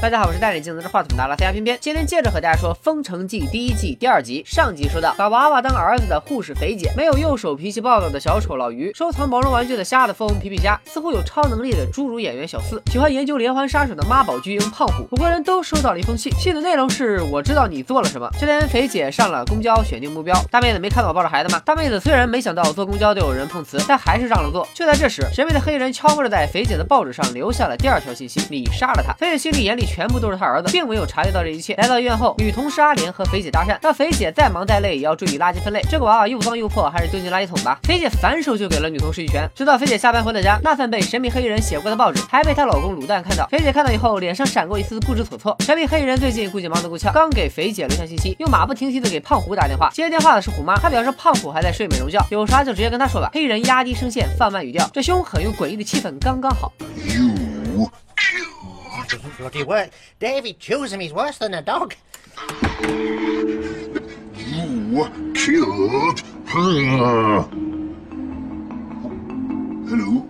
大家好，我是戴眼镜拿着话筒的阿拉斯加偏偏，今天接着和大家说《封城记》第一季第二集。上集说到，把娃娃当儿子的护士肥姐，没有右手脾气暴躁的小丑老于，收藏毛绒玩具的瞎子疯皮皮虾，似乎有超能力的侏儒演员小四，喜欢研究连环杀手的妈宝巨婴胖虎，五个人都收到了一封信，信的内容是我知道你做了什么。就连肥姐上了公交，选定目标，大妹子没看到我抱着孩子吗？大妹子虽然没想到坐公交都有人碰瓷，但还是让了座。就在这时，神秘的黑衣人悄摸的在肥姐的报纸上留下了第二条信息：你杀了他。肥姐心里眼里。全部都是他儿子，并没有察觉到这一切。来到医院后，女同事阿莲和肥姐搭讪，让肥姐再忙再累也要注意垃圾分类。这个娃娃又脏又破，还是丢进垃圾桶吧。肥姐反手就给了女同事一拳。直到肥姐下班回到家，那份被神秘黑衣人写过的报纸还被她老公卤蛋看到。肥姐看到以后，脸上闪过一丝不知所措。神秘黑衣人最近估计忙得够呛，刚给肥姐留下信息，又马不停蹄的给胖虎打电话。接电话的是虎妈，她表示胖虎还在睡美容觉，有啥就直接跟他说吧。黑衣人压低声线，放慢语调，这凶狠又诡异的气氛刚刚好。Bloody work. David choosing is worse than a dog. You killed her. Hello?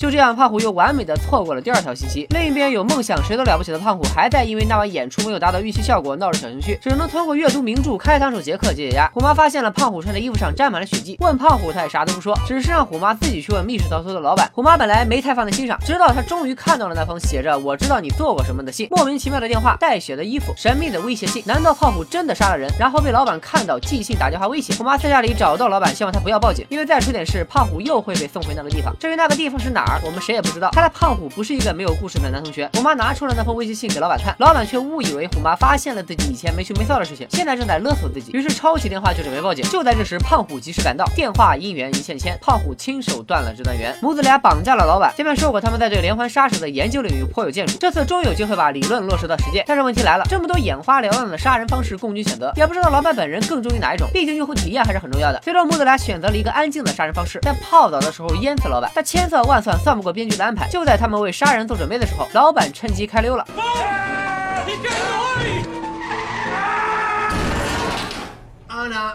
就这样，胖虎又完美的错过了第二条信息。另一边有梦想谁都了不起的胖虎，还在因为那晚演出没有达到预期效果闹着小情绪，只能通过阅读名著《开膛手杰克》解解压。虎妈发现了胖虎穿的衣服上沾满了血迹，问胖虎，他也啥都不说，只是让虎妈自己去问密室逃脱的老板。虎妈本来没太放在心上，直到她终于看到了那封写着“我知道你做过什么”的信，莫名其妙的电话，带血的衣服，神秘的威胁信。难道胖虎真的杀了人，然后被老板看到寄信打电话威胁？虎妈私下里找到老板，希望他不要报警，因为再出点事，胖虎又会被送回那个地方。至于那个地方是哪儿，我们谁也不知道。看来胖虎不是一个没有故事的男同学。虎妈拿出了那封威胁信给老板看，老板却误以为虎妈发现了自己以前没羞没臊的事情，现在正在勒索自己，于是抄起电话就准备报警。就在这时，胖虎及时赶到，电话姻缘一线牵，胖虎亲手断了这段缘。母子俩绑架了老板。前面说过，他们在对连环杀手的研究领域颇有建树，这次终于有机会把理论落实到实践。但是问题来了，这么多眼花缭乱的杀人方式供君选择，也不知道老板本人更中意哪一种。毕竟用户体验还是很重要的。最终母子俩选择了一个安静的杀人方式，在泡澡的时候淹死老板。他千算万算算不过编剧的安排，就在他们为杀人做准备的时候，老板趁机开溜了。Oh no.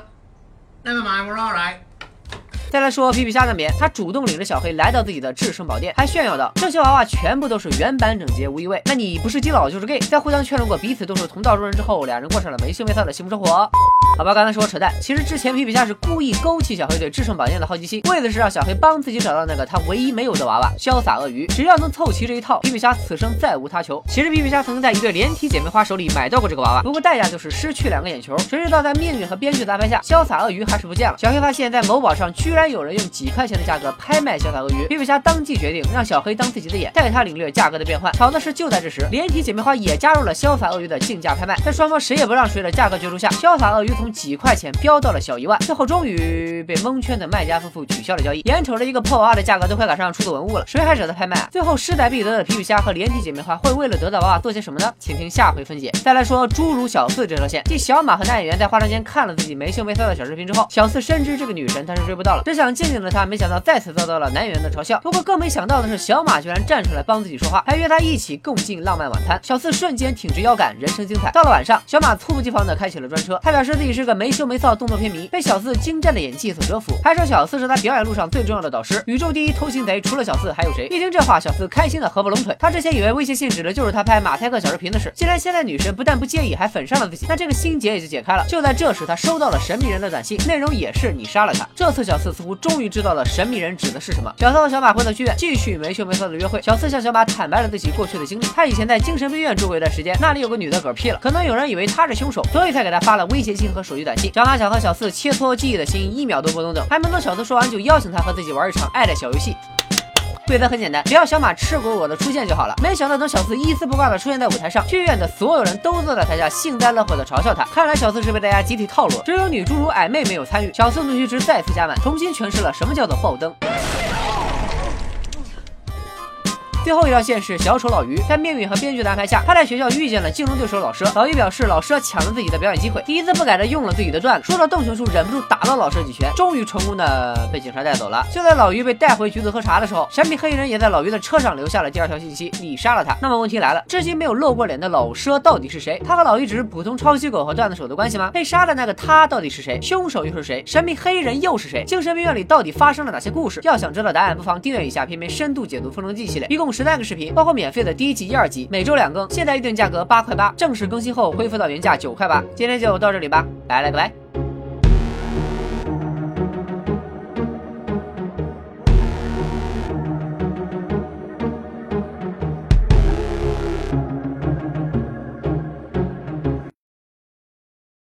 Never mind, we're alright. 再来说皮皮虾那边，他主动领着小黑来到自己的至圣宝殿，还炫耀道：“这些娃娃全部都是原版整洁无异味。那你不是基佬就是 gay。”在互相确认过彼此都是同道中人之后，两人过上了没羞没臊的幸福生活。好吧，刚才说扯淡。其实之前皮皮虾是故意勾起小黑对至圣宝剑的好奇心，为的是让小黑帮自己找到那个他唯一没有的娃娃——潇洒鳄鱼。只要能凑齐这一套，皮皮虾此生再无他求。其实皮皮虾曾经在一对连体姐妹花手里买到过这个娃娃，不过代价就是失去两个眼球。谁知道在命运和编剧的安排下，潇洒鳄鱼还是不见了。小黑发现，在某宝上居然有人用几块钱的价格拍卖潇洒鳄鱼，皮皮虾当即决定让小黑当自己的眼，带他领略价格的变换。巧的是，就在这时，连体姐妹花也加入了潇洒鳄鱼的竞价拍卖。在双方谁也不让谁的价格角逐下，潇洒鳄鱼从几块钱。飙到了小一万，最后终于被蒙圈的卖家夫妇取消了交易。眼瞅着一个破娃娃的价格都快赶上出土文物了，谁还舍得拍卖啊？最后势在必得的皮皮虾和连体姐妹花会为了得到娃娃做些什么呢？请听下回分解。再来说侏儒小四这条线，继小马和男演员在化妆间看了自己没羞没臊的小视频之后，小四深知这个女神他是追不到了，只想静静的他，没想到再次遭到了男演员的嘲笑。不过更没想到的是，小马居然站出来帮自己说话，还约他一起共进浪漫晚餐。小四瞬间挺直腰杆，人生精彩。到了晚上，小马猝不及防的开启了专车，他表示自己是个没羞没臊。动作片迷被小四精湛的演技所折服，还说小四是他表演路上最重要的导师。宇宙第一偷情贼除了小四还有谁？一听这话，小四开心的合不拢腿。他之前以为威胁信指的就是他拍马赛克小视频的事，既然现在女神不但不介意，还粉上了自己，那这个心结也就解开了。就在这时，他收到了神秘人的短信，内容也是你杀了他。这次小四似乎终于知道了神秘人指的是什么。小四和小马回到剧院，继续没羞没臊的约会。小四向小马坦白了自己过去的经历，他以前在精神病院住过一段时间，那里有个女的嗝屁了，可能有人以为他是凶手，所以才给他发了威胁信和手机短信。小马想和小四切磋。记忆的心一秒都不能等，还没等小四说完，就邀请他和自己玩一场爱的小游戏。规则很简单，只要小马赤果果的出现就好了。没想到等小四一丝不挂的出现在舞台上，剧院的所有人都坐在台下幸灾乐祸的嘲笑他。看来小四是被大家集体套路，只有女侏儒矮妹没有参与。小四怒气值再次加满，重新诠释了什么叫做爆灯。最后一条线是小丑老于，在命运和编剧的安排下，他在学校遇见了竞争对手老佘。老于表示，老佘抢了自己的表演机会，一字不改的用了自己的段子。说到动情处，忍不住打了老佘几拳，终于成功的被警察带走了。就在老于被带回局子喝茶的时候，神秘黑衣人也在老于的车上留下了第二条信息：你杀了他。那么问题来了，至今没有露过脸的老佘到底是谁？他和老于只是普通抄袭狗和段子手的关系吗？被杀的那个他到底是谁？凶手又是谁？神秘黑衣人又是谁？精神病院里到底发生了哪些故事？要想知道答案，不妨订阅一下片片深度解读《封神记》系列，一共。十三个视频，包括免费的第一集、一二集，每周两更，现在预定价格八块八，正式更新后恢复到原价九块八。今天就到这里吧，拜了个拜。